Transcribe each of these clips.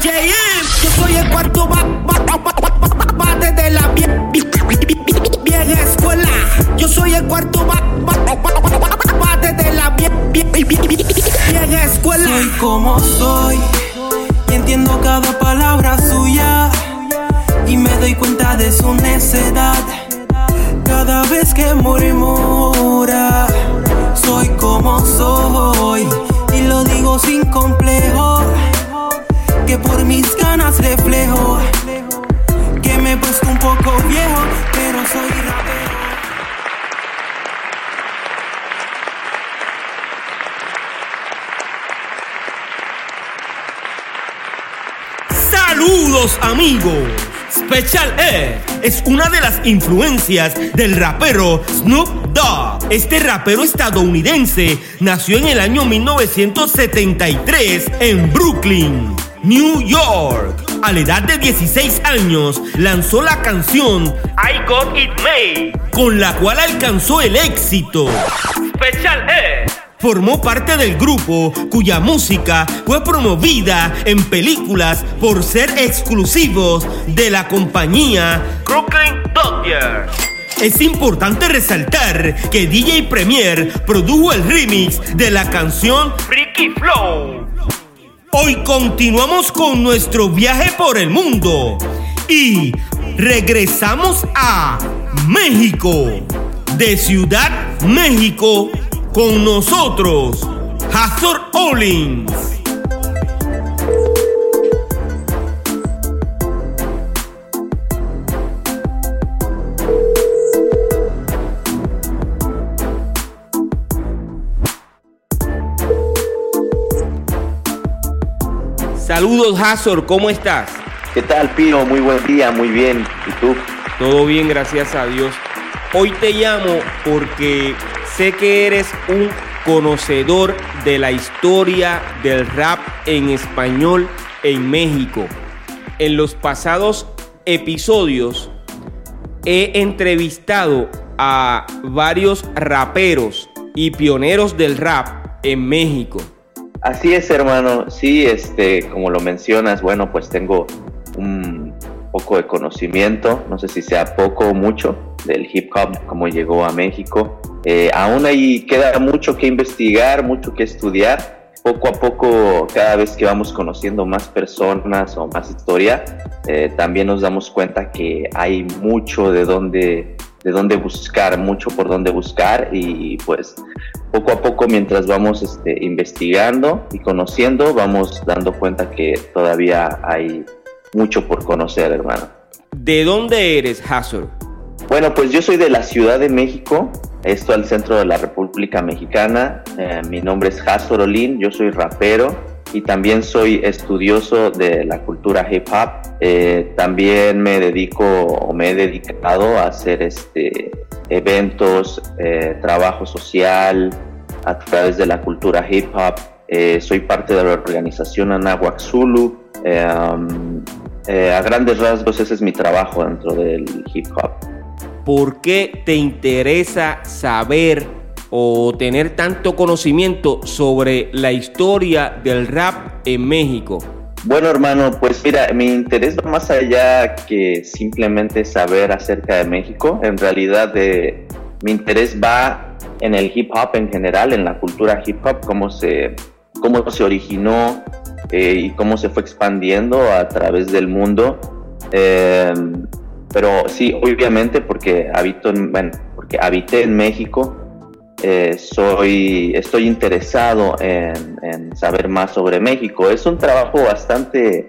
JM. Yo soy el cuarto bate de la vieja escuela. Yo soy el cuarto bate de la vieja escuela. Soy como soy y entiendo cada palabra suya y me doy cuenta de su necedad cada vez que murmura. Soy como soy y lo digo sin complejo por mis ganas reflejo que me he puesto un poco viejo, pero soy rapero. Saludos amigos. Special Ed es una de las influencias del rapero Snoop Dogg. Este rapero estadounidense nació en el año 1973 en Brooklyn, New York. A la edad de 16 años lanzó la canción I Got It Made, con la cual alcanzó el éxito. Special Ed formó parte del grupo cuya música fue promovida en películas por ser exclusivos de la compañía Brooklyn Dodgers. Es importante resaltar que DJ Premier produjo el remix de la canción Freaky Flow. Hoy continuamos con nuestro viaje por el mundo y regresamos a México. De Ciudad México con nosotros, Hazor Olins. Saludos Hazor, ¿cómo estás? ¿Qué tal Pino? Muy buen día, muy bien. ¿Y tú? Todo bien, gracias a Dios. Hoy te llamo porque sé que eres un conocedor de la historia del rap en español en México. En los pasados episodios he entrevistado a varios raperos y pioneros del rap en México. Así es, hermano. Sí, este, como lo mencionas, bueno, pues tengo un poco de conocimiento, no sé si sea poco o mucho, del hip hop, como llegó a México. Eh, aún ahí queda mucho que investigar, mucho que estudiar. Poco a poco, cada vez que vamos conociendo más personas o más historia, eh, también nos damos cuenta que hay mucho de dónde, de dónde buscar, mucho por dónde buscar y pues poco a poco mientras vamos este, investigando y conociendo, vamos dando cuenta que todavía hay mucho por conocer, hermano. ¿De dónde eres, Hazard? Bueno, pues yo soy de la Ciudad de México, esto al centro de la República Mexicana. Eh, mi nombre es Hazor Olin, yo soy rapero y también soy estudioso de la cultura hip hop. Eh, también me dedico o me he dedicado a hacer este, eventos, eh, trabajo social a través de la cultura hip hop. soy parte de la organización Anahuac Zulu. Um, a grandes rasgos ese es mi trabajo dentro del hip hop. ¿Por qué te interesa saber o tener tanto conocimiento sobre la historia del rap en México? Bueno, hermano, pues mira, mi interés va más allá que simplemente saber acerca de México. En realidad, de, mi interés va en el hip hop en general, en la cultura hip hop, cómo se, cómo se originó eh, y cómo se fue expandiendo a través del mundo. Eh, pero sí, obviamente porque habito en, bueno, porque habité en México, eh, soy, estoy interesado en, saber más sobre México. Es un trabajo bastante,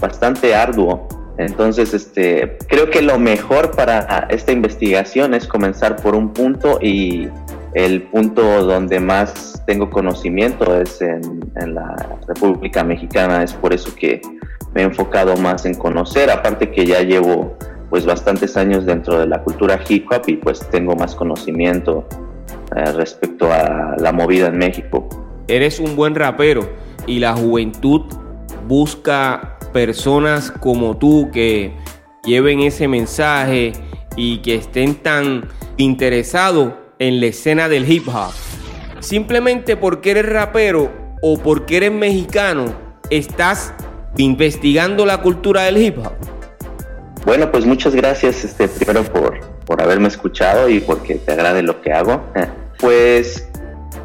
bastante arduo. Entonces, este, creo que lo mejor para esta investigación es comenzar por un punto y el punto donde más tengo conocimiento es en, en la República Mexicana. Es por eso que me he enfocado más en conocer, aparte que ya llevo pues bastantes años dentro de la cultura hip hop y pues tengo más conocimiento eh, respecto a la movida en México. Eres un buen rapero y la juventud busca personas como tú que lleven ese mensaje y que estén tan interesados en la escena del hip hop. Simplemente porque eres rapero o porque eres mexicano, estás investigando la cultura del hip hop? Bueno, pues muchas gracias este, primero por, por haberme escuchado y porque te agrade lo que hago. Pues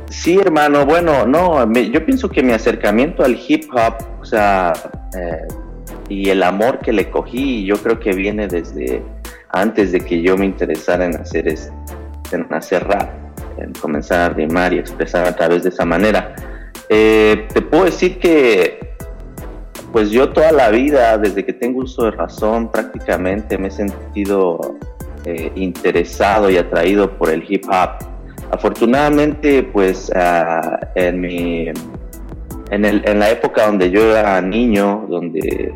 sí, hermano, bueno, no, yo pienso que mi acercamiento al hip hop, o sea, eh, y el amor que le cogí, yo creo que viene desde antes de que yo me interesara en hacer, en hacer rap, en comenzar a rimar y expresar a través de esa manera. Eh, te puedo decir que, pues yo toda la vida, desde que tengo uso de razón, prácticamente me he sentido eh, interesado y atraído por el hip hop. Afortunadamente, pues ah, en mi en, en, la época donde yo era niño, donde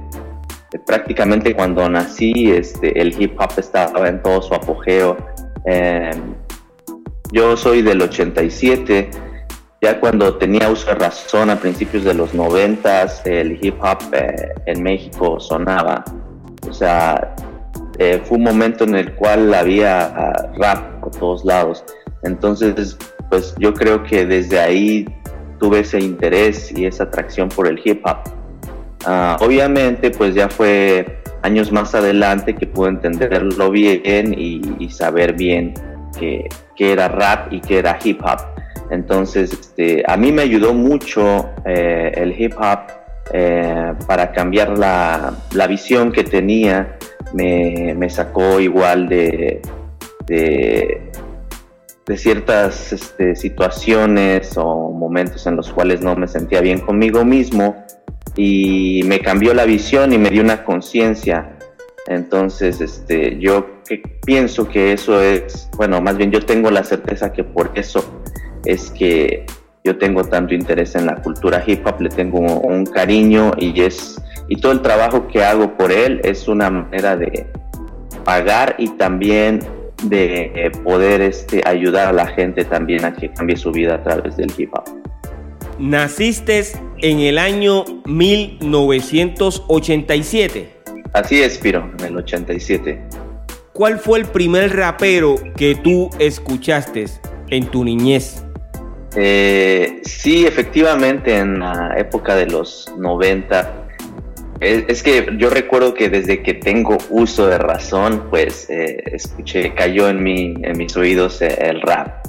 prácticamente cuando nací este, el hip hop estaba en todo su apogeo. Em, yo soy del 87, ya cuando tenía uso de razón a principios de los 90, el hip hop eh, en México sonaba. O sea, eh, fue un momento en el cual había ah, rap por todos lados. Entonces, pues yo creo que desde ahí tuve ese interés y esa atracción por el hip hop. Ah, obviamente, pues ya fue años más adelante que pude entenderlo bien y, saber bien qué, era rap y qué era hip hop. Entonces, este, a mí me ayudó mucho eh, el hip hop eh, para cambiar la, visión que tenía. Me, sacó igual de, de, ciertas este, situaciones o momentos en los cuales no me sentía bien conmigo mismo y me cambió la visión y me dio una conciencia. Entonces, este, yo pienso que eso es, bueno, más bien yo tengo la certeza que por eso es que yo tengo tanto interés en la cultura hip hop, le tengo un, cariño y es y todo el trabajo que hago por él es una manera de pagar y también de poder este, ayudar a la gente también a que cambie su vida a través del hip hop. Naciste en el año 1987. Así es, Piro, en el 87. ¿Cuál fue el primer rapero que tú escuchaste en tu niñez? Eh, sí, efectivamente, en la época de los 90. Es, que yo recuerdo que desde que tengo uso de razón, pues eh, escuché, cayó en, mi, en mis oídos el rap.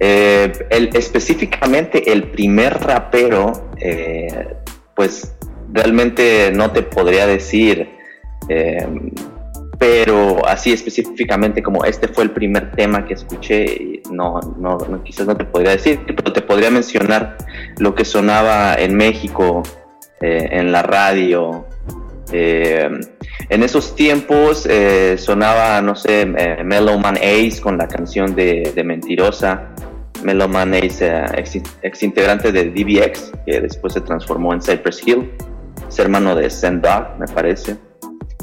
Eh, el, específicamente el primer rapero, eh, pues realmente no te podría decir, pero así específicamente como este fue el primer tema que escuché, no, no, quizás no te podría decir, pero te podría mencionar lo que sonaba en México, en la radio. en esos tiempos sonaba, no sé, Mellow Man Ace con la canción de, de Mentirosa. Meloman eh, ex, integrante de DBX, que después se transformó en Cypress Hill, es hermano de Send Dog, me parece.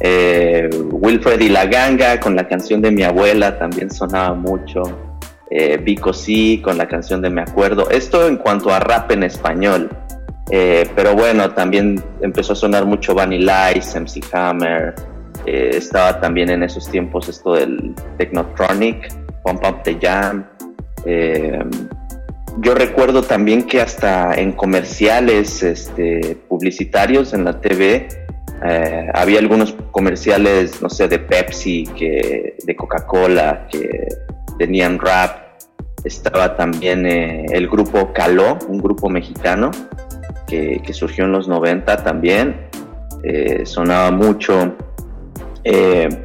Eh, Wilfred y la ganga con la canción de mi abuela también sonaba mucho. Eh, Vico C con la canción de Me Acuerdo. Esto en cuanto a rap en español. Eh, pero bueno, también empezó a sonar mucho Vanilla Ice, MC Hammer. estaba también en esos tiempos esto del Technotronic, Pump Up the Jam. Eh, yo recuerdo también que hasta en comerciales este, publicitarios en la TV eh, había algunos comerciales, no sé, de Pepsi, que, de Coca-Cola, que tenían rap. Estaba también eh, el grupo Caló, un grupo mexicano que, surgió en los 90 también. sonaba mucho.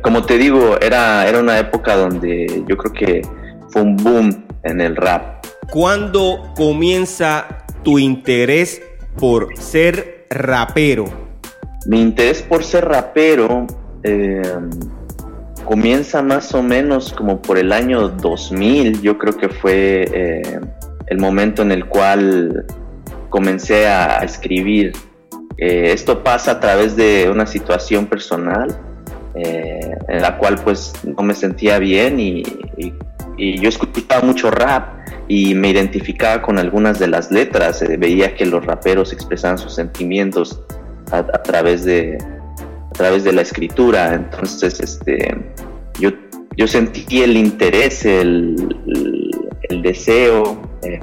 como te digo, era, era una época donde yo creo que fue un boom en el rap. ¿Cuándo comienza tu interés por ser rapero? Mi interés por ser rapero eh, comienza más o menos como por el año 2000. Yo creo que fue eh, el momento en el cual comencé a, escribir. Eh, esto pasa a través de una situación personal en la cual pues no me sentía bien y y yo escuchaba mucho rap y me identificaba con algunas de las letras, eh, veía que los raperos expresaban sus sentimientos a, través de a través de la escritura, entonces este yo, yo sentí el interés, el, el, deseo, eh,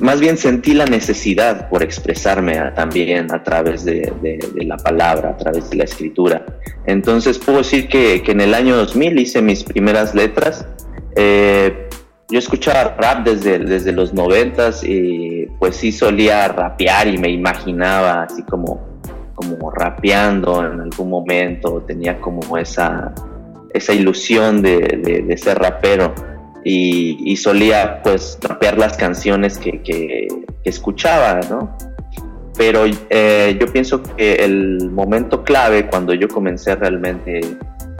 más bien sentí la necesidad por expresarme también a través de, la palabra, a través de la escritura. Entonces puedo decir que, en el año 2000 hice mis primeras letras. Eh, yo escuchaba rap desde, desde los noventas y pues sí solía rapear y me imaginaba así como, como rapeando en algún momento, tenía como esa, esa ilusión de ser rapero y, solía pues rapear las canciones que, escuchaba, ¿no? Pero eh, yo pienso que el momento clave cuando yo comencé realmente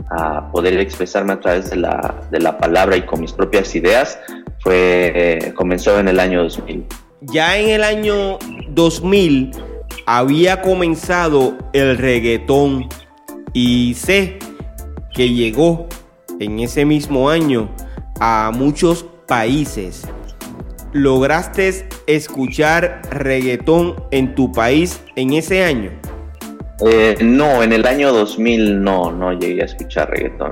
a poder expresarme a través de la, de la palabra y con mis propias ideas fue eh, comenzó en el año 2000. Ya en el año 2000 había comenzado el reggaetón y sé que llegó en ese mismo año a muchos países. ¿Lograste escuchar reggaetón en tu país en ese año? Eh, no, en el año 2000 no, no llegué a escuchar reggaetón.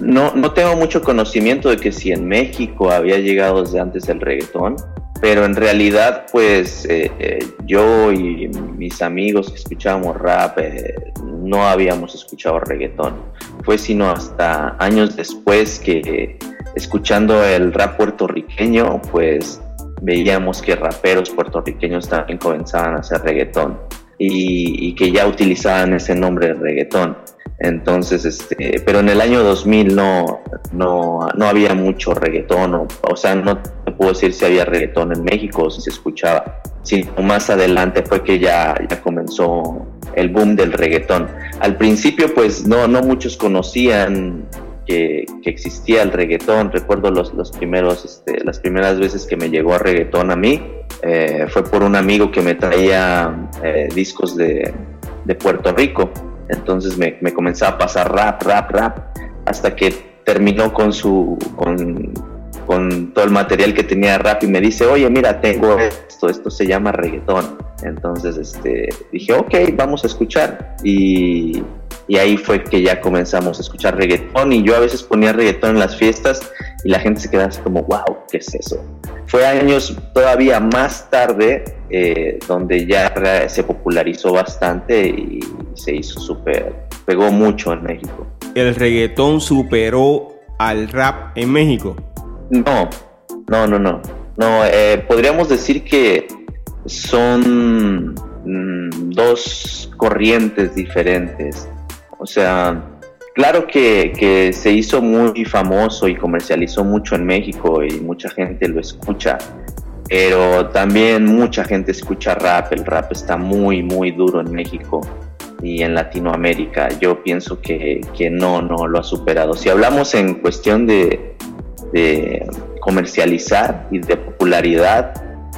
No, no tengo mucho conocimiento de que si en México había llegado desde antes el reggaetón, pero en realidad pues eh, eh, yo y mis amigos que escuchábamos rap no habíamos escuchado reggaetón. Fue sino hasta años después que escuchando el rap puertorriqueño, pues veíamos que raperos puertorriqueños también comenzaban a hacer reggaetón y, que ya utilizaban ese nombre de reggaetón. Entonces, este, pero en el año 2000 no, no, no había mucho reggaetón, o, o, sea, no puedo decir si había reggaetón en México o si se escuchaba, sino más adelante fue que ya, ya comenzó el boom del reggaetón. Al principio, pues no, no muchos conocían que, existía el reggaetón. Recuerdo los, los primeros, este, las primeras veces que me llegó a reggaetón a mí, eh, fue por un amigo que me traía eh, discos de, de, Puerto Rico. Entonces me, me, comenzaba a pasar rap, rap, rap, hasta que terminó con su, con, con todo el material que tenía rap y me dice, oye, mira, tengo esto, esto se llama reggaetón. Entonces este, dije, ok, vamos a escuchar. Y, y ahí fue que ya comenzamos a escuchar reggaetón y yo a veces ponía reggaetón en las fiestas y la gente se quedaba así como, wow, ¿qué es eso? Fue años todavía más tarde eh, donde ya se popularizó bastante y se hizo súper, pegó mucho en México. ¿El reggaetón superó al rap en México? No, no, no, no. No, eh, podríamos decir que son mm, dos corrientes diferentes. O sea, claro que, se hizo muy famoso y comercializó mucho en México y mucha gente lo escucha, pero también mucha gente escucha rap. El rap está muy, muy duro en México y en Latinoamérica. Yo pienso que, no, no lo ha superado. Si hablamos en cuestión de, comercializar y de popularidad,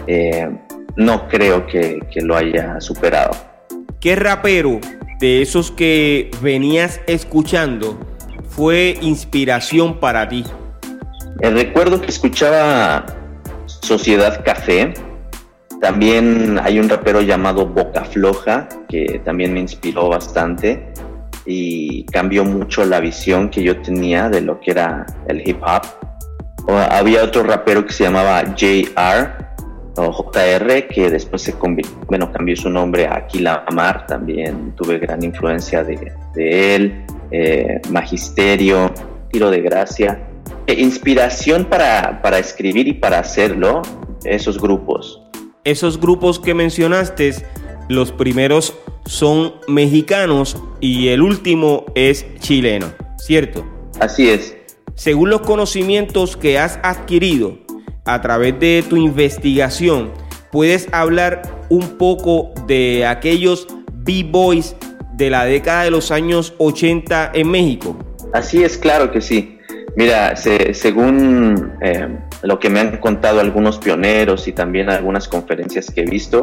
eh, no creo que, que lo haya superado. ¿Qué rapero de esos que venías escuchando fue inspiración para ti? Eh, recuerdo que escuchaba Sociedad Café. También hay un rapero llamado Boca Floja que también me inspiró bastante y cambió mucho la visión que yo tenía de lo que era el hip hop. Había otro rapero que se llamaba JR, JR, que después se bueno, cambió su nombre a Aquila Amar, también tuve gran influencia de, él, eh, Magisterio, Tiro de Gracia, e inspiración para, para escribir y para hacerlo, esos grupos. Esos grupos que mencionaste, los primeros son mexicanos y el último es chileno, ¿cierto? Así es. Según los conocimientos que has adquirido, a través de tu investigación, puedes hablar un poco de aquellos B-Boys de la década de los años 80 en México. Así es, claro que sí. Mira, según eh, lo que me han contado algunos pioneros y también algunas conferencias que he visto,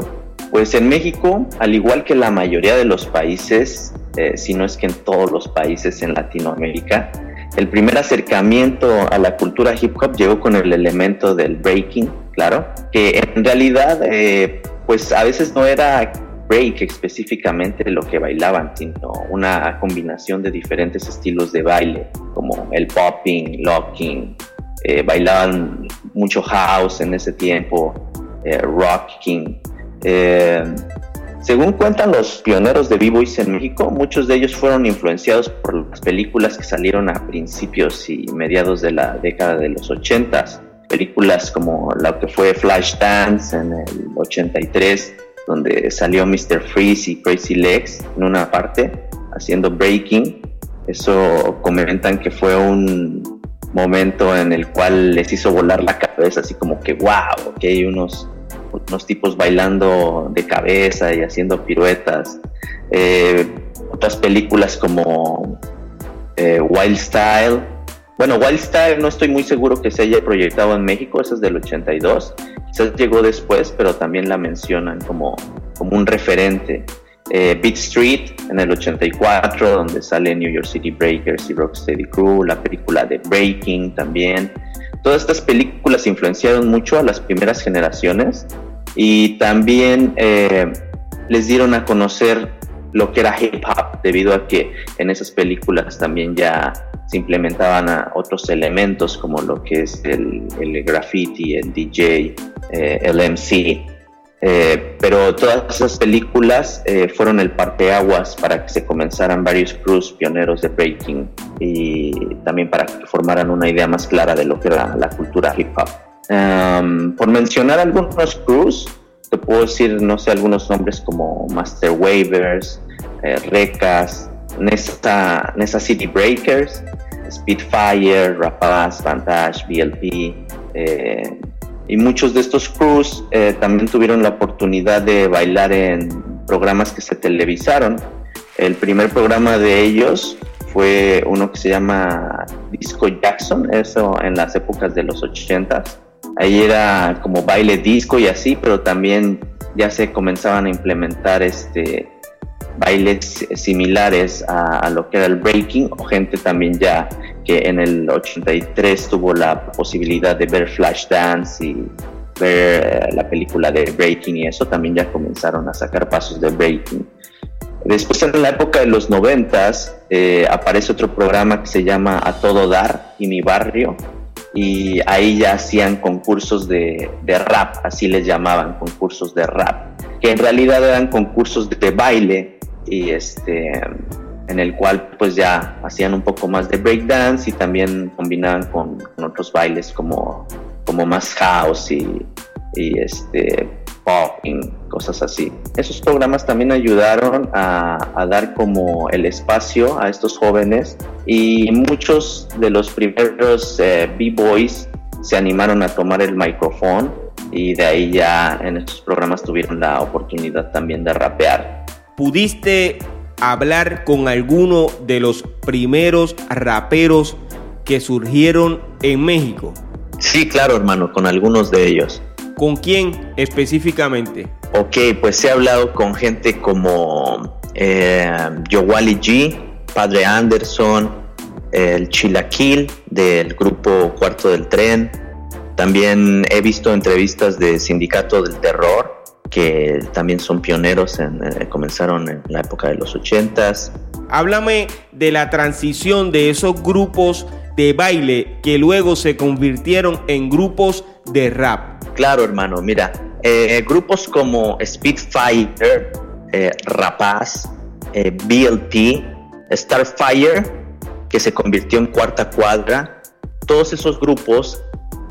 pues en México, al igual que la mayoría de los países, eh, si no es que en todos los países en Latinoamérica, el primer acercamiento a la cultura hip hop llegó con el elemento del breaking, claro, que en realidad eh, pues a veces no era break específicamente lo que bailaban, sino una combinación de diferentes estilos de baile, como el popping, locking, eh, bailaban mucho house en ese tiempo, eh, Rock King. Eh, según cuentan los pioneros de B-Boys en México, muchos de ellos fueron influenciados por las películas que salieron a principios y mediados de la década de los 80 películas como la que fue Flashdance en el 83, donde salió Mr. Freeze y Crazy Legs en una parte, haciendo breaking. Eso comentan que fue un momento en el cual les hizo volar la cabeza, así como que, wow, que hay unos, unos tipos bailando de cabeza y haciendo piruetas. Eh, otras películas como eh, Wild Style. Bueno, Wild Style no estoy muy seguro que se haya proyectado en México, esa es del 82. Quizás llegó después, pero también la mencionan como, como un referente eh, Beat Street en el 84, donde sale New York City Breakers y Rocksteady Crew, la película de Breaking también. Todas estas películas influenciaron mucho a las primeras generaciones y también eh, les dieron a conocer lo que era hip hop, debido a que en esas películas también ya se implementaban otros elementos como lo que es el, graffiti, el DJ, eh, el MC. Eh, pero todas esas películas fueron el parteaguas para que se comenzaran varios crews pioneros de breaking y también para que formaran una idea más clara de lo que era la cultura hip hop. Por mencionar algunos crews, te puedo decir, no sé, algunos nombres como Master Wavers, eh, Recas, Nessa, Nessa City Breakers, Spitfire, Rapaz, Vantage, BLP, y muchos de estos crews eh, también tuvieron la oportunidad de bailar en programas que se televisaron. El primer programa de ellos fue uno que se llama Disco Jackson, eso en las épocas de los 80 Ahí era como baile disco y así, pero también ya se comenzaban a implementar este bailes similares a, lo que era el breaking o gente también ya que en el 83 tuvo la posibilidad de ver Flashdance y ver eh, la película de breaking y eso también ya comenzaron a sacar pasos de breaking. Después en la época de los 90 eh, aparece otro programa que se llama A Todo Dar y Mi Barrio y ahí ya hacían concursos de, de rap, así les llamaban, concursos de rap, que en realidad eran concursos de baile y este en el cual pues ya hacían un poco más de breakdance y también combinaban con, otros bailes como, como más house y, y este popping, cosas así. Esos programas también ayudaron a, dar como el espacio a estos jóvenes y muchos de los primeros eh, B-Boys se animaron a tomar el micrófono y de ahí ya en estos programas tuvieron la oportunidad también de rapear. ¿Pudiste hablar con alguno de los primeros raperos que surgieron en México? Sí, claro, hermano, con algunos de ellos. ¿Con quién específicamente? Ok, pues he hablado con gente como eh, Yowali G, Padre Anderson, el Chilaquil del grupo Cuarto del Tren. También he visto entrevistas de Sindicato del Terror que también son pioneros, en, eh, comenzaron en la época de los ochentas. Háblame de la transición de esos grupos de baile que luego se convirtieron en grupos de rap. Claro, hermano, mira, eh, grupos como Speedfighter, eh, Rapaz, BLP, Starfire, que se convirtió en cuarta cuadra, todos esos grupos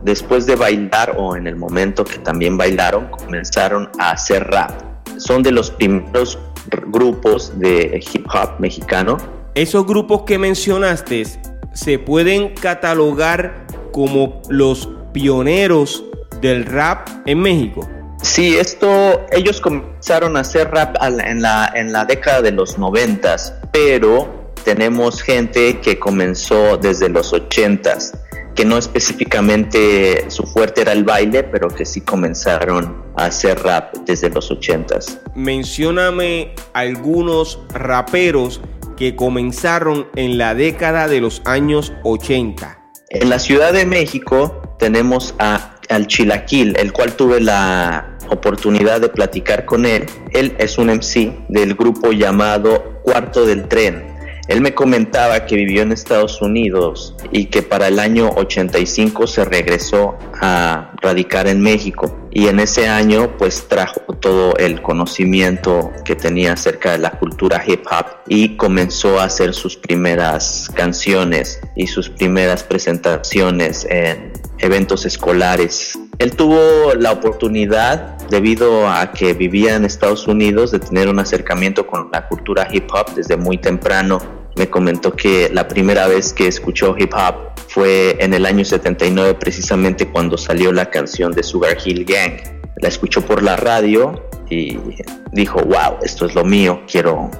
después de bailar o en el momento que también bailaron, comenzaron a hacer rap. Son de los primeros grupos de hip hop mexicano. Esos grupos que mencionaste se pueden catalogar como los pioneros del rap en México. Sí, esto, ellos comenzaron a hacer rap en la, en la década de los noventas, pero tenemos gente que comenzó desde los ochentas que no específicamente su fuerte era el baile, pero que sí comenzaron a hacer rap desde los ochentas. Mencióname algunos raperos que comenzaron en la década de los años 80. En la Ciudad de México tenemos a, al Chilaquil, el cual tuve la oportunidad de platicar con él. Él es un MC del grupo llamado Cuarto del Tren Él me comentaba que vivió en Estados Unidos y que para el año 85 se regresó a radicar en México y en ese año pues trajo todo el conocimiento que tenía acerca de la cultura hip hop y comenzó a hacer sus primeras canciones y sus primeras presentaciones en eventos escolares. Él tuvo la oportunidad, debido a que vivía en Estados Unidos, de tener un acercamiento con la cultura hip hop desde muy temprano. Me comentó que la primera vez que escuchó hip hop fue en el año 79, precisamente cuando salió la canción de Sugar Hill Gang. La escuchó por la radio y dijo, wow, esto es lo mío, quiero,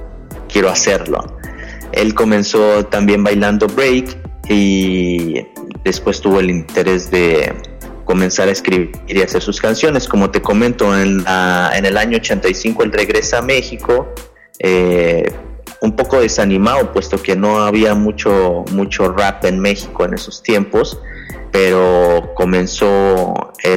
quiero hacerlo. Él comenzó también bailando break y después tuvo el interés de comenzar a escribir y hacer sus canciones. Como te comento, en, en el año 85 él regresa a México, eh, un poco desanimado, puesto que no había mucho, mucho rap en México en esos tiempos, pero comenzó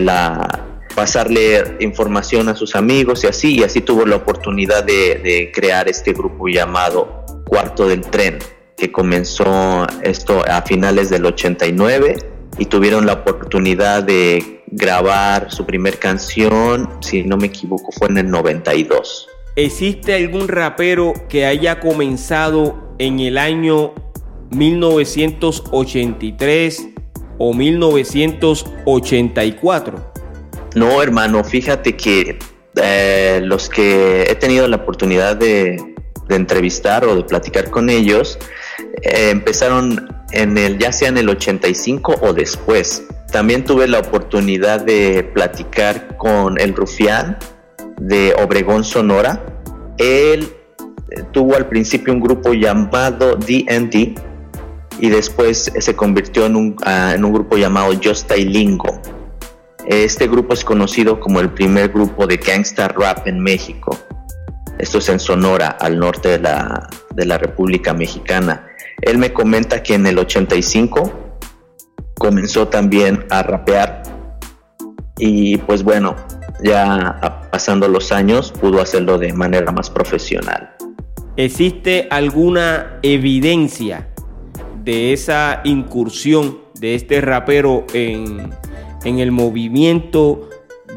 a pasarle información a sus amigos y así, y así tuvo la oportunidad de crear este grupo llamado Cuarto del Tren que comenzó esto a finales del 89 y tuvieron la oportunidad de grabar su primer canción, si no me equivoco, fue en el 92. ¿Existe algún rapero que haya comenzado en el año 1983 o 1984? No, hermano, fíjate que eh, los que he tenido la oportunidad de, de entrevistar o de platicar con ellos, eh, empezaron en el, ya sea en el 85 o después. También tuve la oportunidad de platicar con el rufián de Obregón, Sonora. Él eh, tuvo al principio un grupo llamado DND y después se convirtió en un, ah, en un grupo llamado. Este grupo es conocido como el primer grupo de gangsta rap en México. Esto es en Sonora, al norte de la, de la República Mexicana. Él me comenta que en el 85 comenzó también a rapear y pues bueno, ya pasando los años pudo hacerlo de manera más profesional. ¿Existe alguna evidencia de esa incursión de este rapero en, en el movimiento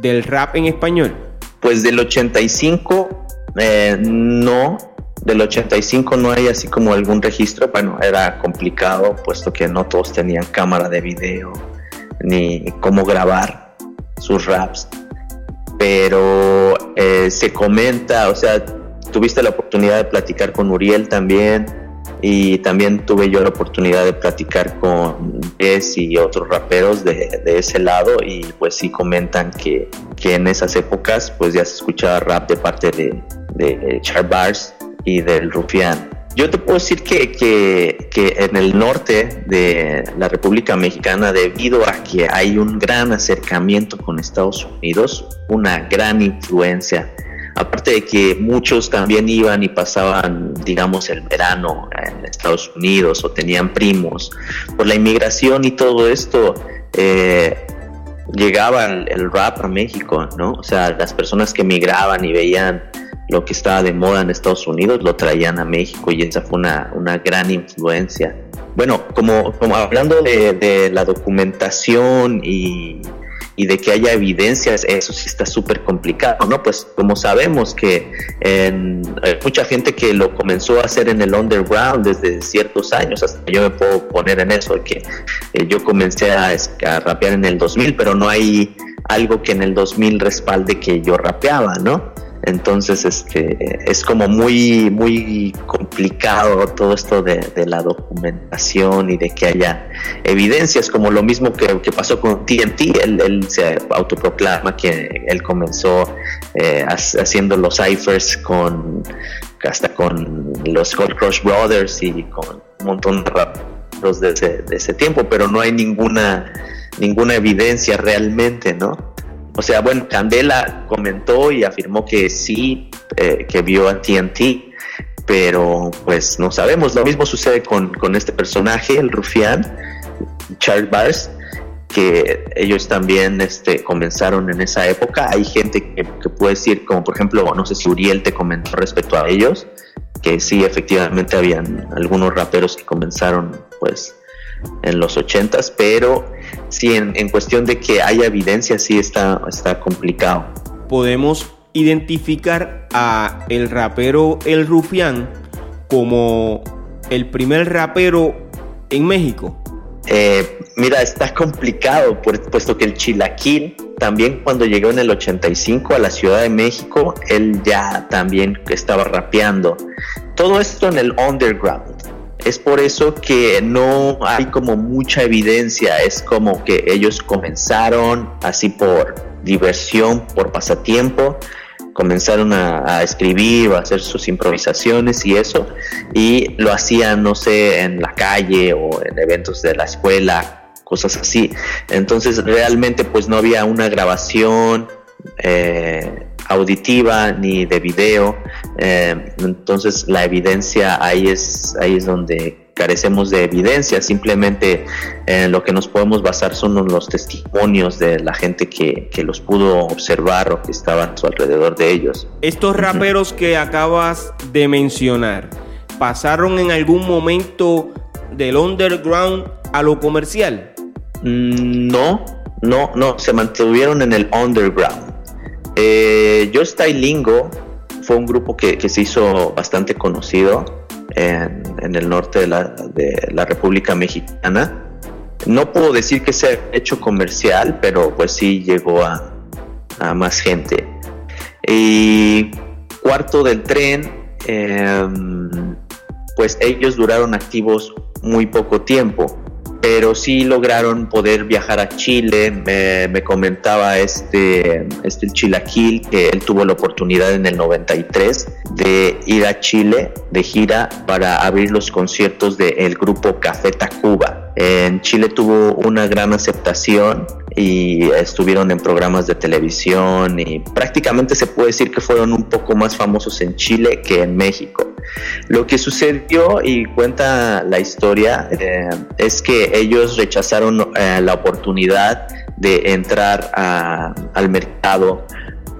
del rap en español? Pues del 85 eh, no, del 85 no hay así como algún registro. Bueno, era complicado puesto que no todos tenían cámara de video ni cómo grabar sus raps. Pero eh, se comenta, o sea, tuviste la oportunidad de platicar con Uriel también y también tuve yo la oportunidad de platicar con Jess y otros raperos de, de, ese lado y pues sí comentan que, que en esas épocas pues ya se escuchaba rap de parte de, de Charbars y del Rufián. Yo te puedo decir que, que, que, en el norte de la República Mexicana, debido a que hay un gran acercamiento con Estados Unidos, una gran influencia, aparte de que muchos también iban y pasaban, digamos, el verano en Estados Unidos o tenían primos, por la inmigración y todo esto, eh, llegaba el, el rap a México, ¿no? O sea, las personas que migraban y veían lo que estaba de moda en Estados Unidos lo traían a México y esa fue una, una gran influencia. Bueno, como, como hablando de, la documentación y, y, de que haya evidencias, eso sí está súper complicado, ¿no? Pues como sabemos que hay mucha gente que lo comenzó a hacer en el underground desde ciertos años, hasta yo me puedo poner en eso, que eh, yo comencé a, a rapear en el 2000, pero no hay algo que en el 2000 respalde que yo rapeaba, ¿no? Entonces, este, es como muy, muy complicado todo esto de, la documentación y de que haya evidencias, como lo mismo que, pasó con TNT. Él, se autoproclama que él comenzó eh, haciendo los ciphers con, hasta con los Gold Crush Brothers y con un montón de raperos de ese, de ese tiempo, pero no hay ninguna, ninguna evidencia realmente, ¿no? O sea, bueno, Candela comentó y afirmó que sí, eh, que vio a TNT, pero pues no sabemos. Lo mismo sucede con, este personaje, el rufián, Charles Bars, que ellos también este, comenzaron en esa época. Hay gente que, puede decir, como por ejemplo, no sé si Uriel te comentó respecto a ellos, que sí, efectivamente habían algunos raperos que comenzaron pues en los ochentas, pero sí, en, en, cuestión de que haya evidencia, sí está, está complicado. Podemos identificar a el rapero El Rufián como el primer rapero en México. Eh, mira, está complicado, puesto que el Chilaquín también cuando llegó en el 85 a la Ciudad de México, él ya también estaba rapeando. Todo esto en el underground. Es por eso que no hay como mucha evidencia, es como que ellos comenzaron así por diversión, por pasatiempo, comenzaron a, escribir o a hacer sus improvisaciones y eso, y lo hacían, no sé, en la calle o en eventos de la escuela, cosas así. Entonces realmente pues no había una grabación eh, auditiva ni de video, eh, entonces la evidencia ahí es, ahí es donde carecemos de evidencia, simplemente en eh, lo que nos podemos basar son los testimonios de la gente que, los pudo observar o que estaba a su alrededor de ellos. Estos raperos que acabas de mencionar, ¿pasaron en algún momento del underground a lo comercial? Mm, no, no, no, se mantuvieron en el underground. Eh, Yo Lingo fue un grupo que, se hizo bastante conocido en, el norte de la, República Mexicana. No puedo decir que sea hecho comercial, pero pues sí llegó a, más gente. Y cuarto del tren, em, pues ellos duraron activos muy poco tiempo pero sí lograron poder viajar a Chile. Me, comentaba este, este Chilaquil que él tuvo la oportunidad en el 93 de ir a Chile de gira para abrir los conciertos del grupo Café Tacuba. En Chile tuvo una gran aceptación y estuvieron en programas de televisión y prácticamente se puede decir que fueron un poco más famosos en Chile que en México. Lo que sucedió y cuenta la historia eh, es que ellos rechazaron eh, la oportunidad de entrar al mercado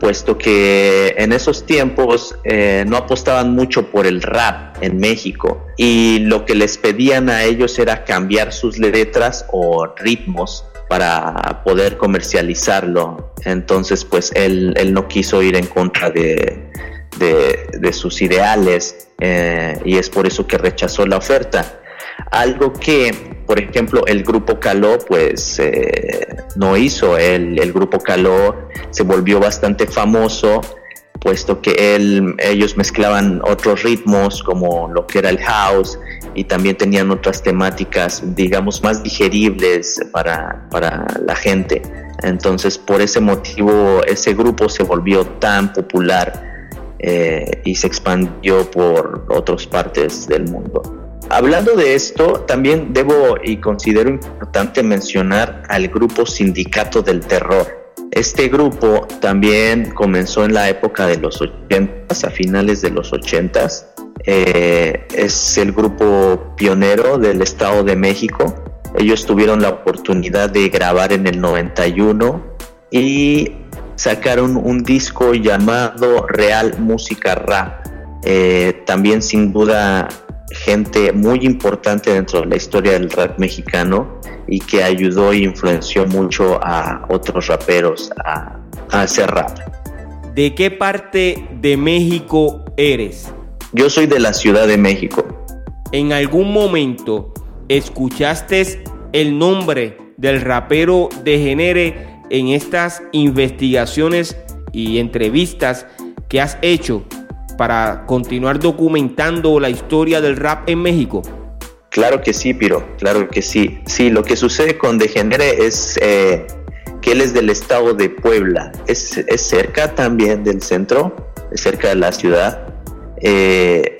puesto que en esos tiempos eh, no apostaban mucho por el rap en México y lo que les pedían a ellos era cambiar sus letras o ritmos para poder comercializarlo. Entonces, pues él, no quiso ir en contra de, sus ideales eh, y es por eso que rechazó la oferta. Algo que, por ejemplo, el grupo Caló, pues eh, no hizo. El, el grupo Caló se volvió bastante famoso puesto que él, ellos mezclaban otros ritmos como lo que era el house y también tenían otras temáticas, digamos, más digeribles para, la gente. Entonces, por ese motivo, ese grupo se volvió tan popular eh, y se expandió por otras partes del mundo. Hablando de esto, también debo y considero importante mencionar al grupo Sindicato del Terror este grupo también comenzó en la época de los 80, a finales de los 80. Eh, es el grupo pionero del Estado de México. Ellos tuvieron la oportunidad de grabar en el 91 y sacaron un disco llamado Real Música Rap. Eh, también sin duda gente muy importante dentro de la historia del rap mexicano y que ayudó e influenció mucho a otros raperos a, hacer rap. ¿De qué parte de México eres? Yo soy de la Ciudad de México. ¿En algún momento escuchaste el nombre del rapero de Genere en estas investigaciones y entrevistas que has hecho para continuar documentando la historia del rap en México? Claro que sí, Piro, claro que sí. Sí, lo que sucede con Degenere es eh, que él es del estado de Puebla, es, cerca también del centro, es cerca de la ciudad, eh,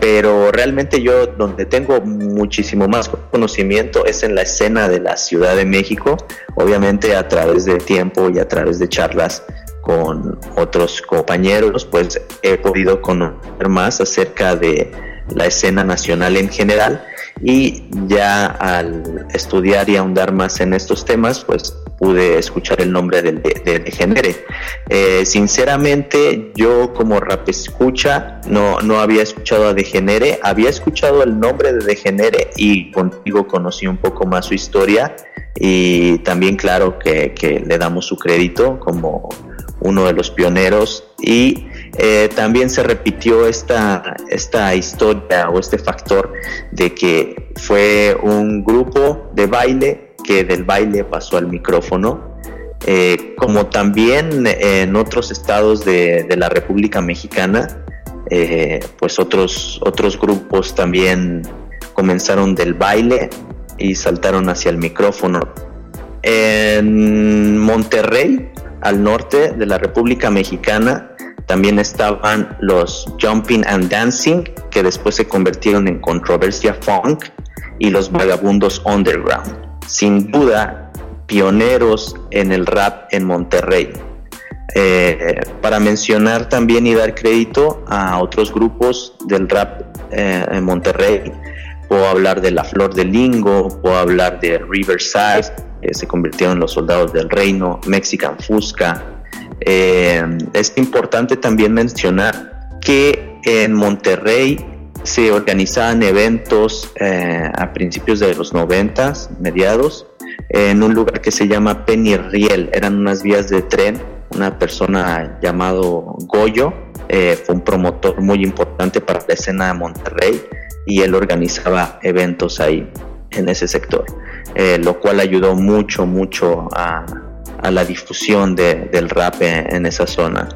pero realmente yo donde tengo muchísimo más conocimiento es en la escena de la Ciudad de México, obviamente a través de tiempo y a través de charlas con otros compañeros, pues he podido conocer más acerca de la escena nacional en general y ya al estudiar y ahondar más en estos temas, pues pude escuchar el nombre de, de, Degenere. Eh, sinceramente, yo como rap escucha no, no había escuchado a Degenere, había escuchado el nombre de Degenere y contigo conocí un poco más su historia. Y también claro que, que le damos su crédito como uno de los pioneros. Y eh, también se repitió esta, esta historia o este factor de que fue un grupo de baile del baile pasó al micrófono, eh, como también en otros estados de, la República Mexicana, eh, pues otros, otros grupos también comenzaron del baile y saltaron hacia el micrófono. En Monterrey, al norte de la República Mexicana, también estaban los Jumping and Dancing, que después se convirtieron en Controversia Funk, y los Vagabundos Underground. Sin duda, pioneros en el rap en Monterrey. Eh, para mencionar también y dar crédito a otros grupos del rap eh, en Monterrey, puedo hablar de La Flor del Lingo, puedo hablar de Riverside, que se convirtieron en los soldados del reino, Mexican Fusca, eh, es importante también mencionar que en Monterrey se organizaban eventos eh, a principios de los noventas, mediados, en un lugar que se llama Penny Riel. Eran unas vías de tren. Una persona llamado Goyo eh, fue un promotor muy importante para la escena de Monterrey y él organizaba eventos ahí en ese sector, lo cual ayudó mucho, mucho a la difusión del rap en, esa zona.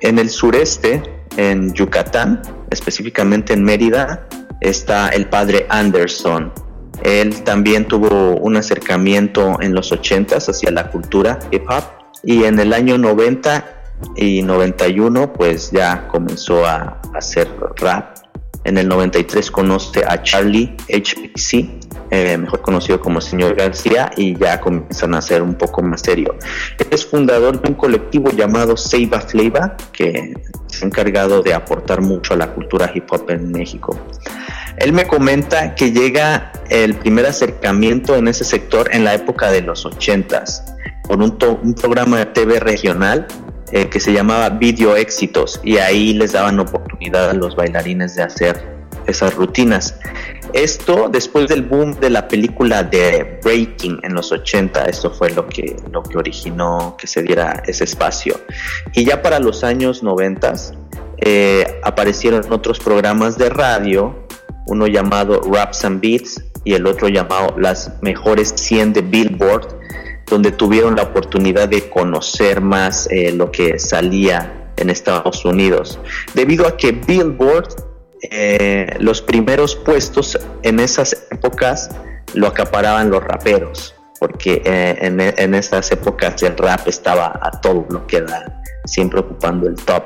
En el sureste, en Yucatán, específicamente en Mérida, está el padre Anderson. Él también tuvo un acercamiento en los 80 hacia la cultura hip hop y en el año 90 y 91 pues ya comenzó a hacer rap. En el 93 conoce a Charlie HPC eh, mejor conocido como Señor García, y ya comienzan a ser un poco más serio. Es fundador de un colectivo llamado Seiba Flavor, que se ha encargado de aportar mucho a la cultura hip hop en México. Él me comenta que llega el primer acercamiento en ese sector en la época de los 80s, por un programa de TV regional eh, que se llamaba Video Éxitos, y ahí les daban oportunidad a los bailarines de hacer esas rutinas. Esto después del boom de la película de Breaking en los 80, esto fue lo que, lo que originó que se diera ese espacio. Y ya para los años 90 eh, aparecieron otros programas de radio, uno llamado Raps and Beats y el otro llamado Las Mejores 100 de Billboard, donde tuvieron la oportunidad de conocer más eh, lo que salía en Estados Unidos. Debido a que Billboard eh, los primeros puestos en esas épocas lo acaparaban los raperos, porque eh, en, esas épocas el rap estaba a todo lo siempre ocupando el top.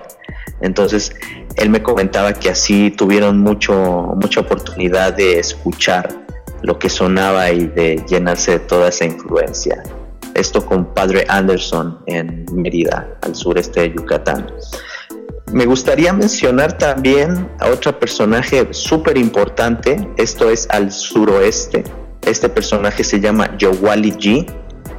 Entonces, él me comentaba que así tuvieron mucho, mucha oportunidad de escuchar lo que sonaba y de llenarse de toda esa influencia. Esto con Padre Anderson en Mérida, al sureste de Yucatán. Me gustaría mencionar también a otro personaje súper importante, esto es al suroeste. Este personaje se llama Yowali G.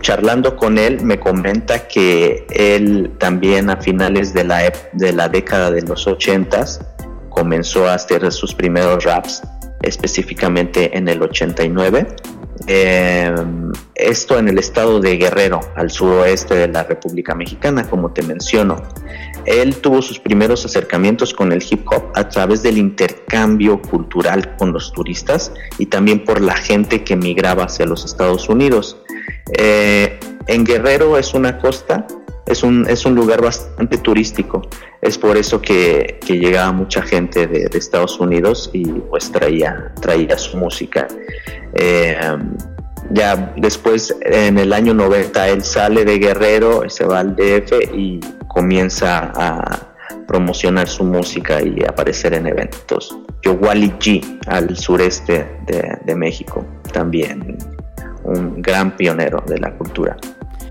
Charlando con él me comenta que él también a finales de la, de la década de los 80 comenzó a hacer sus primeros raps, específicamente en el 89. Em, esto en el estado de Guerrero, al suroeste de la República Mexicana, como te menciono. Él tuvo sus primeros acercamientos con el hip hop a través del intercambio cultural con los turistas y también por la gente que migraba hacia los Estados Unidos. Eh, en Guerrero es una costa, es un, es un lugar bastante turístico. Es por eso que, llegaba mucha gente de, Estados Unidos y pues traía, traía su música. Eh, ya después, en el año 90, él sale de Guerrero, se va al DF y comienza a promocionar su música y aparecer en eventos. Yowali G al sureste de, México, también un gran pionero de la cultura.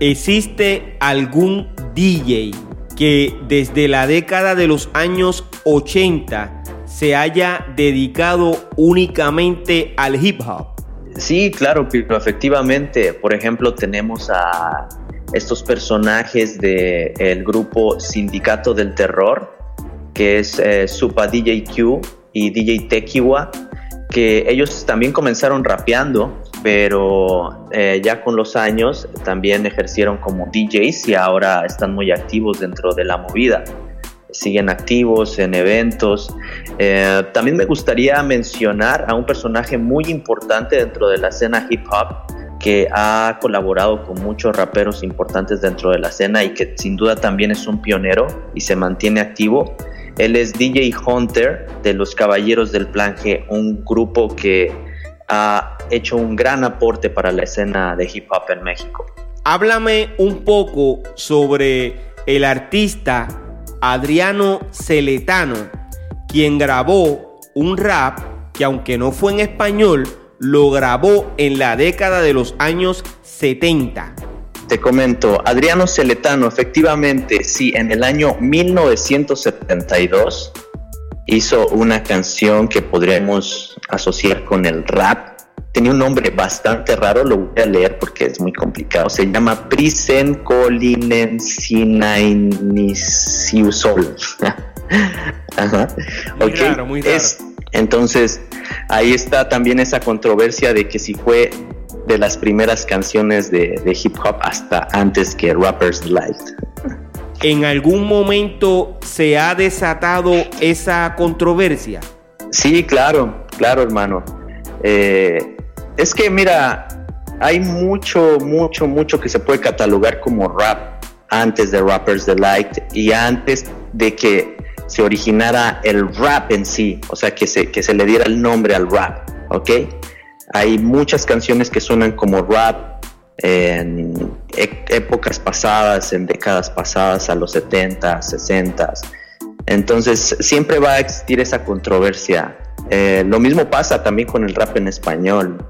¿Existe algún DJ que desde la década de los años 80 se haya dedicado únicamente al hip hop? Sí, claro, pero efectivamente, por ejemplo, tenemos a estos personajes del grupo Sindicato del Terror, que es eh, Supa DJ Q y DJ Tequiwa, que ellos también comenzaron rapeando, pero eh, ya con los años también ejercieron como DJs y ahora están muy activos dentro de la movida. Siguen activos en eventos. Eh, también me gustaría mencionar a un personaje muy importante dentro de la escena hip hop, que ha colaborado con muchos raperos importantes dentro de la escena y que sin duda también es un pionero y se mantiene activo. Él es DJ Hunter de los Caballeros del Plan un grupo que ha hecho un gran aporte para la escena de hip hop en México. Háblame un poco sobre el artista Adriano Celetano, quien grabó un rap que aunque no fue en español, lo grabó en la década de los años 70. Te comento, Adriano Celetano, efectivamente, sí, en el año 1972 hizo una canción que podríamos asociar con el rap. Tenía un nombre bastante raro, lo voy a leer porque es muy complicado. Se llama Prisen Colinensinainisiusol. Ajá. Muy raro, muy raro. entonces, ahí está también esa controversia de que si fue de las primeras canciones de, hip hop hasta antes que Rappers Delight. ¿En algún momento se ha desatado esa controversia? Sí, claro, claro, hermano. Eh, es que, mira, hay mucho, mucho, mucho que se puede catalogar como rap antes de Rappers Delight y antes de que se originara el rap en sí, o sea, que se, que se le diera el nombre al rap, ¿ok? Hay muchas canciones que suenan como rap en e, épocas pasadas, en décadas pasadas, a los 70, 60. Entonces siempre va a existir esa controversia. Eh, lo mismo pasa también con el rap en español.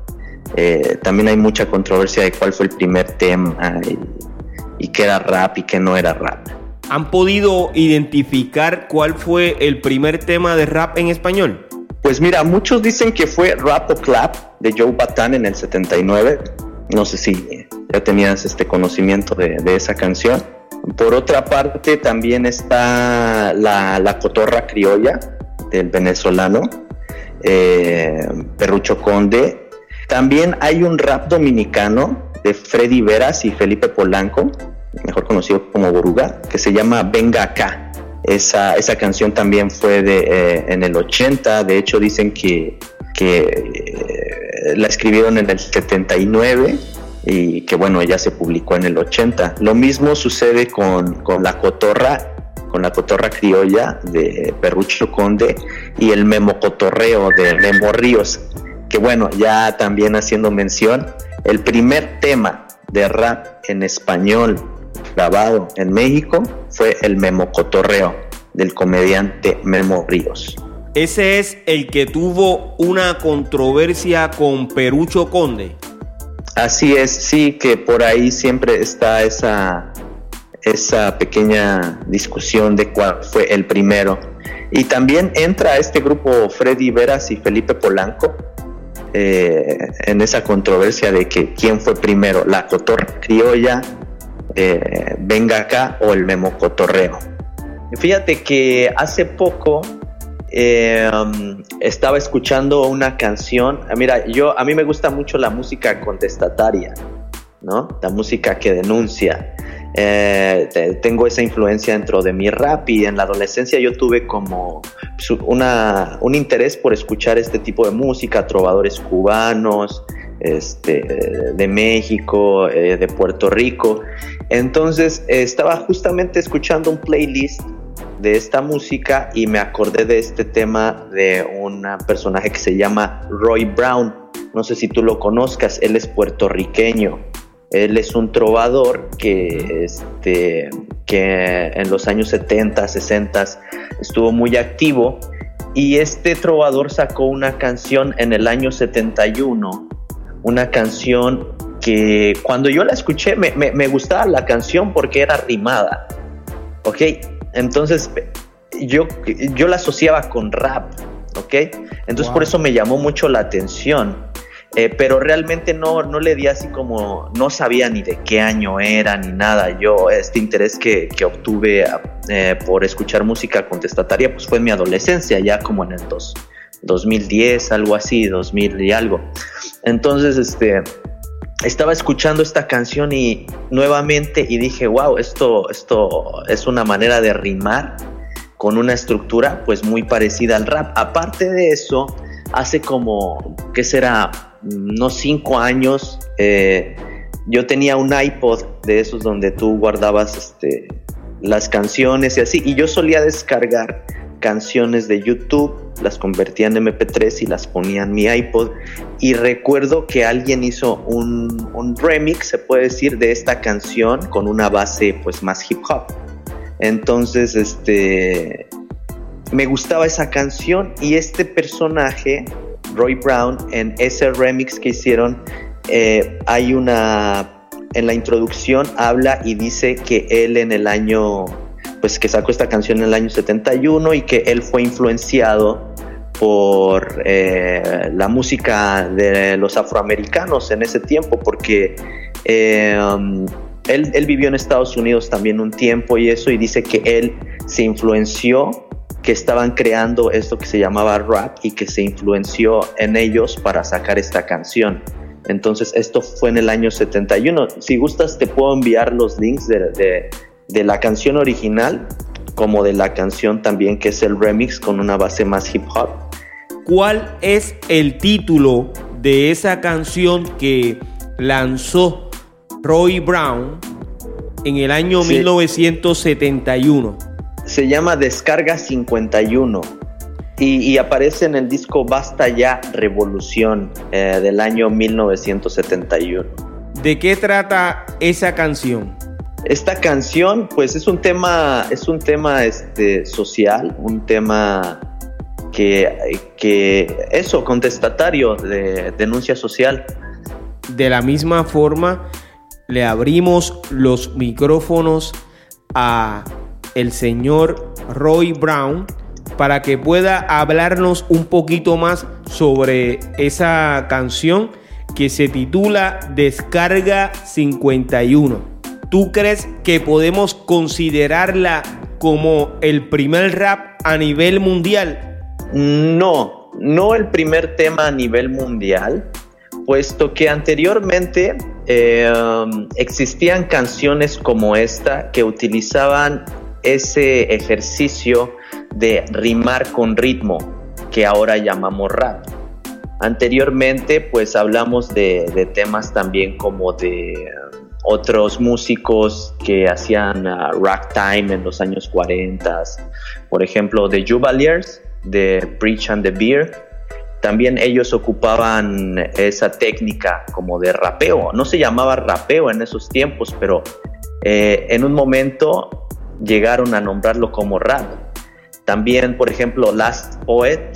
Eh, también hay mucha controversia de cuál fue el primer tema y, y qué era rap y qué no era rap. ¿Han podido identificar cuál fue el primer tema de rap en español? Pues mira, muchos dicen que fue Rap o Clap de Joe Batan en el 79. No sé si ya tenías este conocimiento de, esa canción. Por otra parte, también está la, cotorra criolla del venezolano, eh, Perrucho Conde. También hay un rap dominicano de Freddy Veras y Felipe Polanco, mejor conocido como Boruga, que se llama Venga acá. Esa, esa canción también fue de, eh, en el 80, de hecho dicen que, que eh, la escribieron en el 79 y que bueno, ella se publicó en el 80. Lo mismo sucede con, con la cotorra con la cotorra criolla de Perrucho Conde y el Memo Cotorreo de Memo Ríos, que bueno, ya también haciendo mención, el primer tema de rap en español grabado en México fue el Memo Cotorreo del comediante Memo Ríos. Ese es el que tuvo una controversia con Perucho Conde. Así es, sí, que por ahí siempre está esa, esa pequeña discusión de cuál fue el primero. Y también entra este grupo Freddy Veras y Felipe Polanco eh, en esa controversia de que quién fue primero, la cotorra criolla eh, venga acá o el Memo Cotorreo. Fíjate que hace poco um, estaba escuchando una canción. Mira, yo a mí me gusta mucho la música contestataria, ¿no? La música que denuncia. Eh, tengo esa influencia dentro de mi rap y en la adolescencia yo tuve como una, un interés por escuchar este tipo de música, trovadores cubanos, este, de México, eh, de Puerto Rico. Entonces eh, estaba justamente escuchando un playlist de esta música y me acordé de este tema de un personaje que se llama Roy Brown. No sé si tú lo conozcas, él es puertorriqueño. Él es un trovador que, este, que en los años 70, 60 estuvo muy activo y este trovador sacó una canción en el año 71 una canción que cuando yo la escuché me, me, gustaba la canción porque era rimada, ¿ok? Entonces yo, yo la asociaba con rap, ¿ok? Entonces por eso me llamó mucho la atención. eh, pero realmente no, no le di así como, no sabía ni de qué año era ni nada. Yo, este interés que, que obtuve eh, por escuchar música contestataria, pues fue en mi adolescencia, ya como en el dos, 2010, algo así, 2000 y algo. Entonces, este, estaba escuchando esta canción y nuevamente y dije, wow, esto, esto es una manera de rimar con una estructura pues muy parecida al rap. Aparte de eso, hace como, ¿qué será? unos cinco años, eh, yo tenía un iPod de esos donde tú guardabas este, las canciones y así, y yo solía descargar canciones de YouTube, las convertía en MP3 y las ponía en mi iPod. Y recuerdo que alguien hizo un, un, remix, se puede decir, de esta canción con una base pues más hip hop. Entonces, este, me gustaba esa canción y este personaje Roy Brown, en ese remix que hicieron, eh, hay una, en la introducción habla y dice que él en el año, pues que sacó esta canción en el año 71 y que él fue influenciado por eh, la música de los afroamericanos en ese tiempo, porque eh, um, él, vivió en Estados Unidos también un tiempo y eso, y dice que él se influenció que estaban creando esto que se llamaba rap y que se influenció en ellos para sacar esta canción. Entonces esto fue en el año 71. Si gustas te puedo enviar los links de, la canción original como de la canción también que es el remix con una base más hip hop. ¿Cuál es el título de esa canción que lanzó Roy Brown en el año 1971? se llama Descarga 51 y, aparece en el disco Basta Ya Revolución eh, del año 1971. ¿De qué trata esa canción? Esta canción, pues es un tema, es un tema este, social, un tema que, que eso, contestatario de denuncia social. De la misma forma, le abrimos los micrófonos a el señor Roy Brown para que pueda hablarnos un poquito más sobre esa canción que se titula Descarga 51. ¿Tú crees que podemos considerarla como el primer rap a nivel mundial? No, no el primer tema a nivel mundial, puesto que anteriormente eh, existían canciones como esta que utilizaban ese ejercicio de rimar con ritmo que ahora llamamos rap. Anteriormente pues hablamos de, temas también como de otros músicos que hacían uh, rock time en los años 40, por ejemplo de Juvaliers, de Preach and the Beer, también ellos ocupaban esa técnica como de rapeo. No se llamaba rapeo en esos tiempos, pero eh, en un momento llegaron a nombrarlo como rap. También, por ejemplo, Last Poet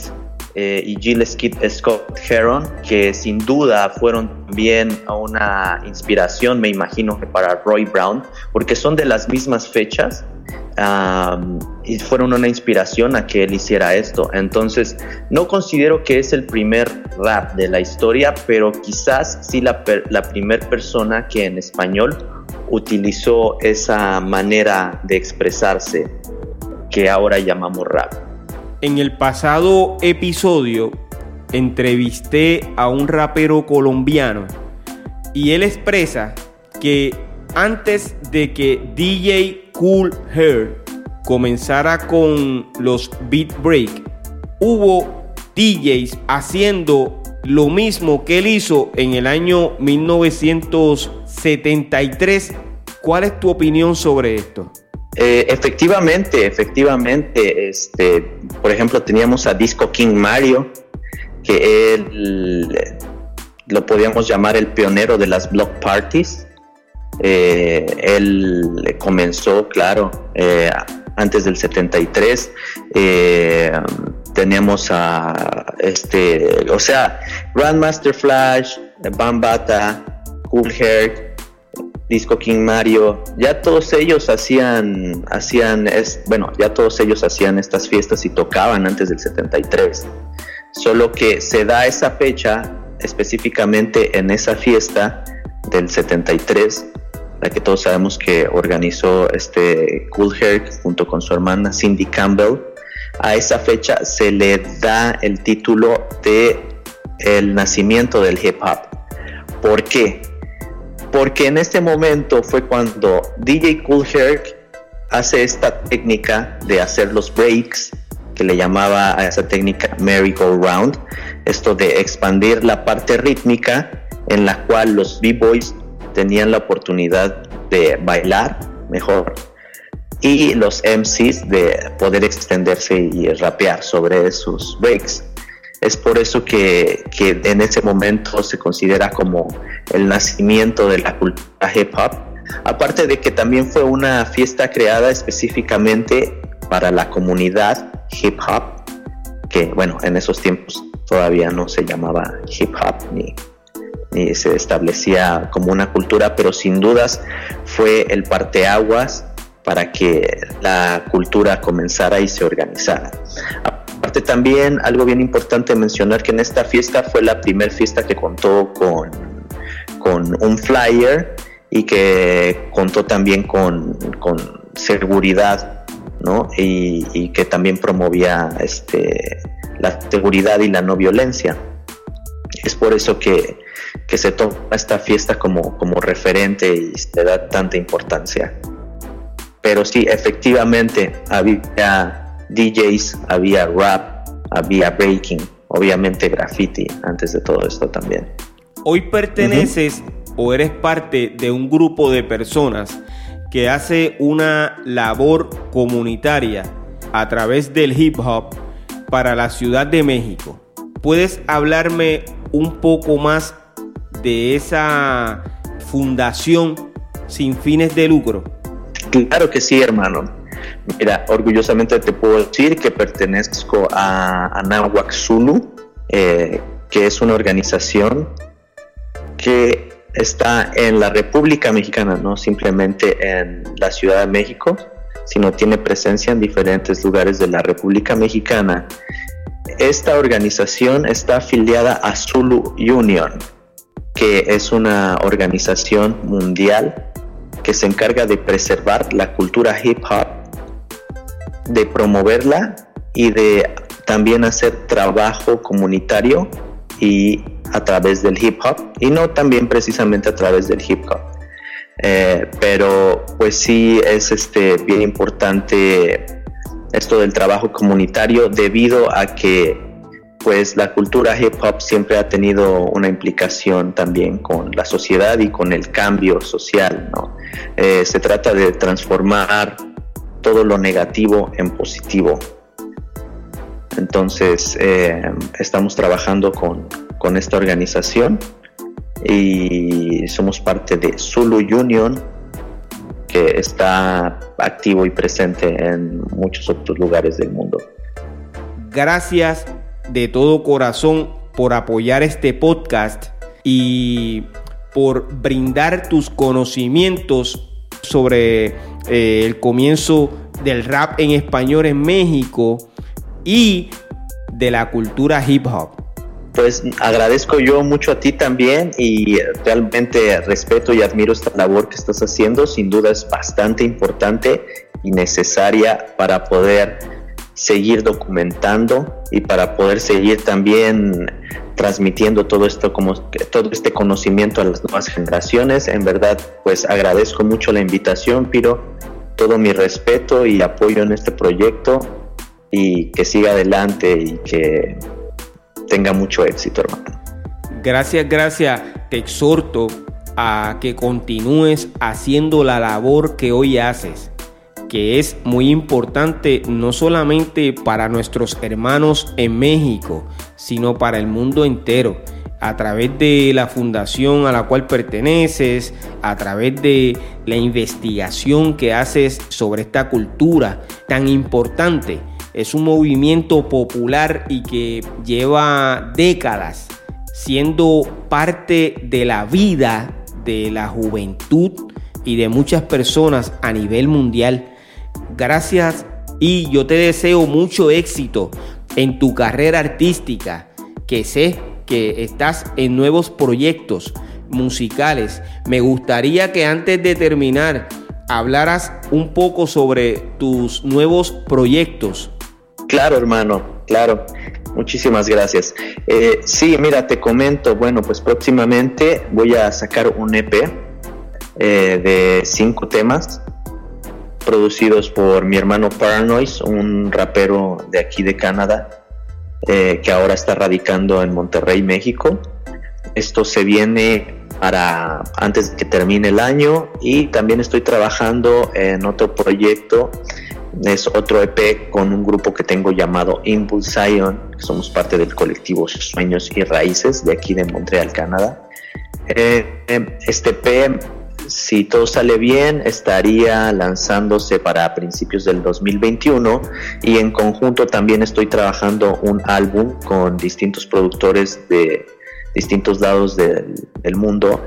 eh, y Jill Scott Heron, que sin duda fueron también una inspiración, me imagino que para Roy Brown, porque son de las mismas fechas y fueron una inspiración a que él hiciera esto. Entonces, no considero que es el primer rap de la historia, pero quizás sí la, la primera persona que en español utilizó esa manera de expresarse que ahora llamamos rap. En el pasado episodio entrevisté a un rapero colombiano y él expresa que antes de que DJ Cool Hair comenzara con los beat break, hubo DJs haciendo lo mismo que él hizo en el año 1973. ¿Cuál es tu opinión sobre esto? Eh, efectivamente, efectivamente, este, por ejemplo, teníamos a Disco King Mario, que él lo podíamos llamar el pionero de las block parties. Eh, él comenzó, claro, eh, antes del 73 teníamos a este, o sea, Grandmaster Flash, Bambata, Cool Hair, Disco King Mario, ya todos ellos hacían, hacían, es, bueno, ya todos ellos hacían estas fiestas y tocaban antes del 73. Solo que se da esa fecha específicamente en esa fiesta del 73, la que todos sabemos que organizó este Cool Herc junto con su hermana Cindy Campbell. A esa fecha se le da el título de el nacimiento del hip hop. ¿Por qué? Porque en este momento fue cuando DJ Cool Herc hace esta técnica de hacer los breaks, que le llamaba a esa técnica merry-go-round, esto de expandir la parte rítmica en la cual los b-boys tenían la oportunidad de bailar mejor y los MCs de poder extenderse y rapear sobre sus breaks. Es por eso que, que, en ese momento se considera como el nacimiento de la cultura hip hop. Aparte de que también fue una fiesta creada específicamente para la comunidad hip hop, que bueno, en esos tiempos todavía no se llamaba hip hop ni y se establecía como una cultura, pero sin dudas fue el parteaguas para que la cultura comenzara y se organizara. Aparte también algo bien importante mencionar que en esta fiesta fue la primera fiesta que contó con, con un flyer y que contó también con, con seguridad, ¿no? Y, que también promovía este, la seguridad y la no violencia. Es por eso que que se toma esta fiesta como, como referente y se da tanta importancia. Pero sí, efectivamente, había DJs, había rap, había breaking, obviamente graffiti antes de todo esto también. Hoy perteneces o eres parte de un grupo de personas que hace una labor comunitaria a través del hip hop para la Ciudad de México. ¿Puedes hablarme un poco más de esa fundación sin fines de lucro? Claro que sí, hermano. Mira, orgullosamente te puedo decir que pertenezco a Anahuac Zulu, eh, que es una organización que está en la República Mexicana, no simplemente en la Ciudad de México, sino tiene presencia en diferentes lugares de la República Mexicana. Esta organización está afiliada a Zulu Union, que es una organización mundial que se encarga de preservar la cultura hip hop, de promoverla y de también hacer trabajo comunitario y a través del hip hop y no también precisamente a través del hip hop. Eh, pero pues sí es este bien importante esto del trabajo comunitario debido a que pues la cultura hip hop siempre ha tenido una implicación también con la sociedad y con el cambio social, ¿no? Eh, se trata de transformar todo lo negativo en positivo. Entonces, eh, estamos trabajando con, con esta organización y somos parte de Zulu Union, que está activo y presente en muchos otros lugares del mundo. Gracias de todo corazón por apoyar este podcast y por brindar tus conocimientos sobre eh, el comienzo del rap en español en México y de la cultura hip hop. Pues agradezco yo mucho a ti también y realmente respeto y admiro esta labor que estás haciendo. Sin duda es bastante importante y necesaria para poder seguir documentando y para poder seguir también transmitiendo todo esto todo este conocimiento a las nuevas generaciones. En verdad, pues agradezco mucho la invitación, Piro, todo mi respeto y apoyo en este proyecto y que siga adelante y que tenga mucho éxito, hermano. Gracias, gracias. Te exhorto a que continúes haciendo la labor que hoy haces que es muy importante no solamente para nuestros hermanos en México, sino para el mundo entero a través de la fundación a la cual perteneces, a través de la investigación que haces sobre esta cultura tan importante. Es un movimiento popular y que lleva décadas siendo parte de la vida de la juventud y de muchas personas a nivel mundial. Gracias y yo te deseo mucho éxito en tu carrera artística, que sé que estás en nuevos proyectos musicales. Me gustaría que antes de terminar hablaras un poco sobre tus nuevos proyectos. Claro, hermano, claro. Muchísimas gracias. Eh, sí, mira, te comento, bueno, pues próximamente voy a sacar un EP eh, de cinco temas producidos por mi hermano Paranoise, un rapero de aquí de Canadá, eh, que ahora está radicando en Monterrey, México. Esto se viene para antes de que termine el año y también estoy trabajando en otro proyecto es otro EP con un grupo que tengo llamado Impulse Zion, que somos parte del colectivo Sueños y Raíces de aquí de Montreal, Canadá. Eh, este EP, si todo sale bien, estaría lanzándose para principios del 2021 y en conjunto también estoy trabajando un álbum con distintos productores de distintos lados del, mundo.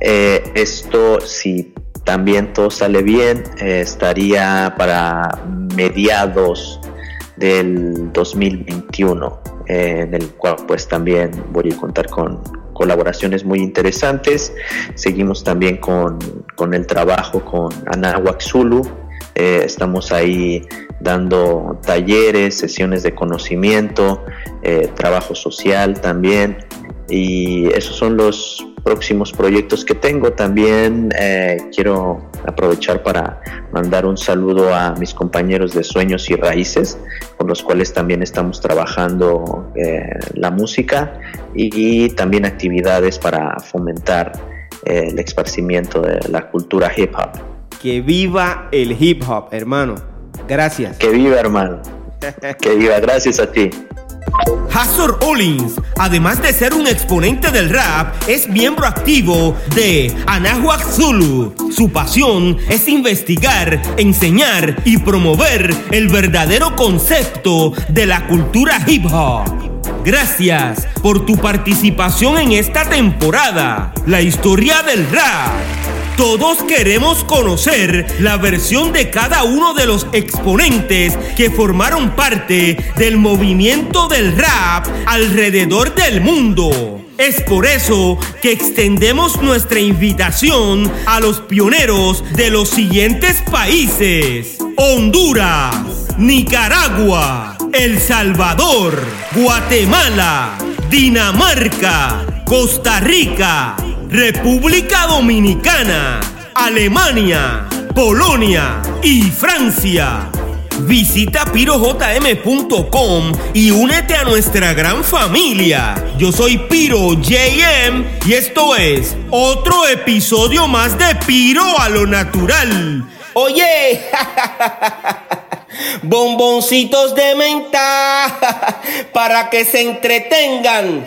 Eh, esto, si también todo sale bien, eh, estaría para mediados del 2021, eh, en el cual pues también voy a contar con colaboraciones muy interesantes. Seguimos también con, el trabajo con Anahuac Zulu. Eh, estamos ahí dando talleres, sesiones de conocimiento, trabajo social también. Y esos son los próximos proyectos que tengo. También eh, quiero aprovechar para mandar un saludo a mis compañeros de Sueños y Raíces, con los cuales también estamos trabajando eh, la música y, también actividades para fomentar eh, el esparcimiento de la cultura hip hop. Que viva el hip hop, hermano. Gracias. Que viva, hermano. que viva. Gracias a ti. Hazor Olins, además de ser un exponente del rap, es miembro activo de Anahuac Zulu. Su pasión es investigar, enseñar y promover el verdadero concepto de la cultura hip hop. Gracias por tu participación en esta temporada, la historia del rap. Todos queremos conocer la versión de cada uno de los exponentes que formaron parte del movimiento del rap alrededor del mundo. Es por eso que extendemos nuestra invitación a los pioneros de los siguientes países. Honduras, Nicaragua, El Salvador, Guatemala, Dinamarca, Costa Rica, República Dominicana, Alemania, Polonia y Francia. Visita pirojm.com y únete a nuestra gran familia. Yo soy Piro JM y esto es otro episodio más de Piro a lo natural. Oye, bomboncitos de menta para que se entretengan.